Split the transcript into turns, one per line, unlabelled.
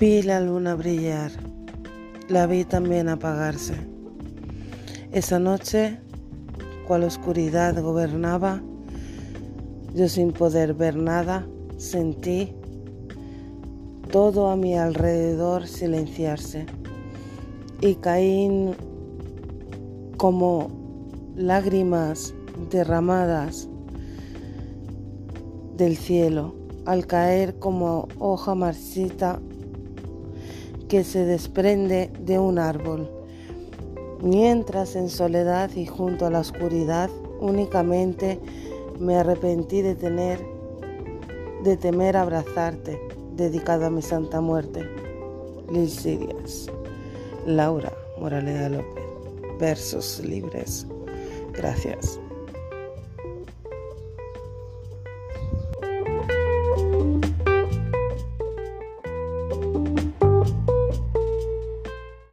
Vi la luna brillar, la vi también apagarse. Esa noche, cual oscuridad gobernaba, yo sin poder ver nada, sentí todo a mi alrededor silenciarse y caí como lágrimas derramadas del cielo al caer como hoja marchita que se desprende de un árbol. Mientras en soledad y junto a la oscuridad únicamente me arrepentí de tener de temer abrazarte, dedicado a mi santa muerte. Lil Sirias, Laura Moraleda López, versos libres. Gracias.